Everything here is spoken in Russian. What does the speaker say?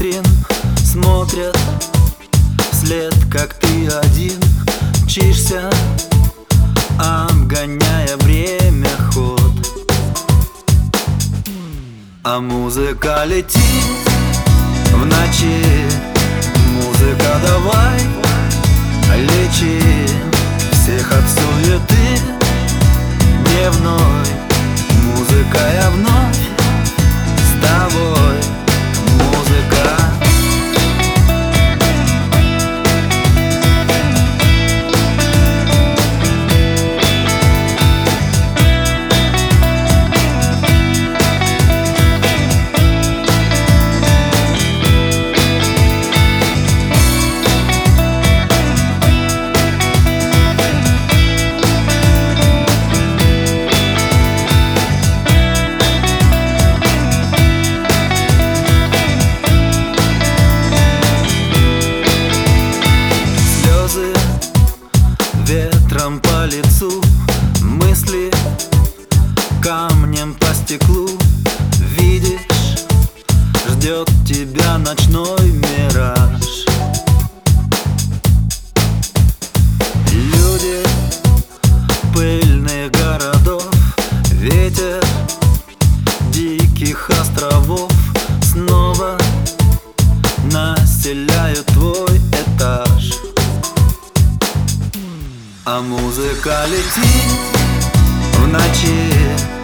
витрин смотрят след, как ты один Мчишься, обгоняя время ход. А музыка летит в ночи. Музыка давай лечит стеклу Видишь, ждет тебя ночной мираж. Люди пыльных городов Ветер диких островов Снова населяют твой этаж. А музыка летит в ночи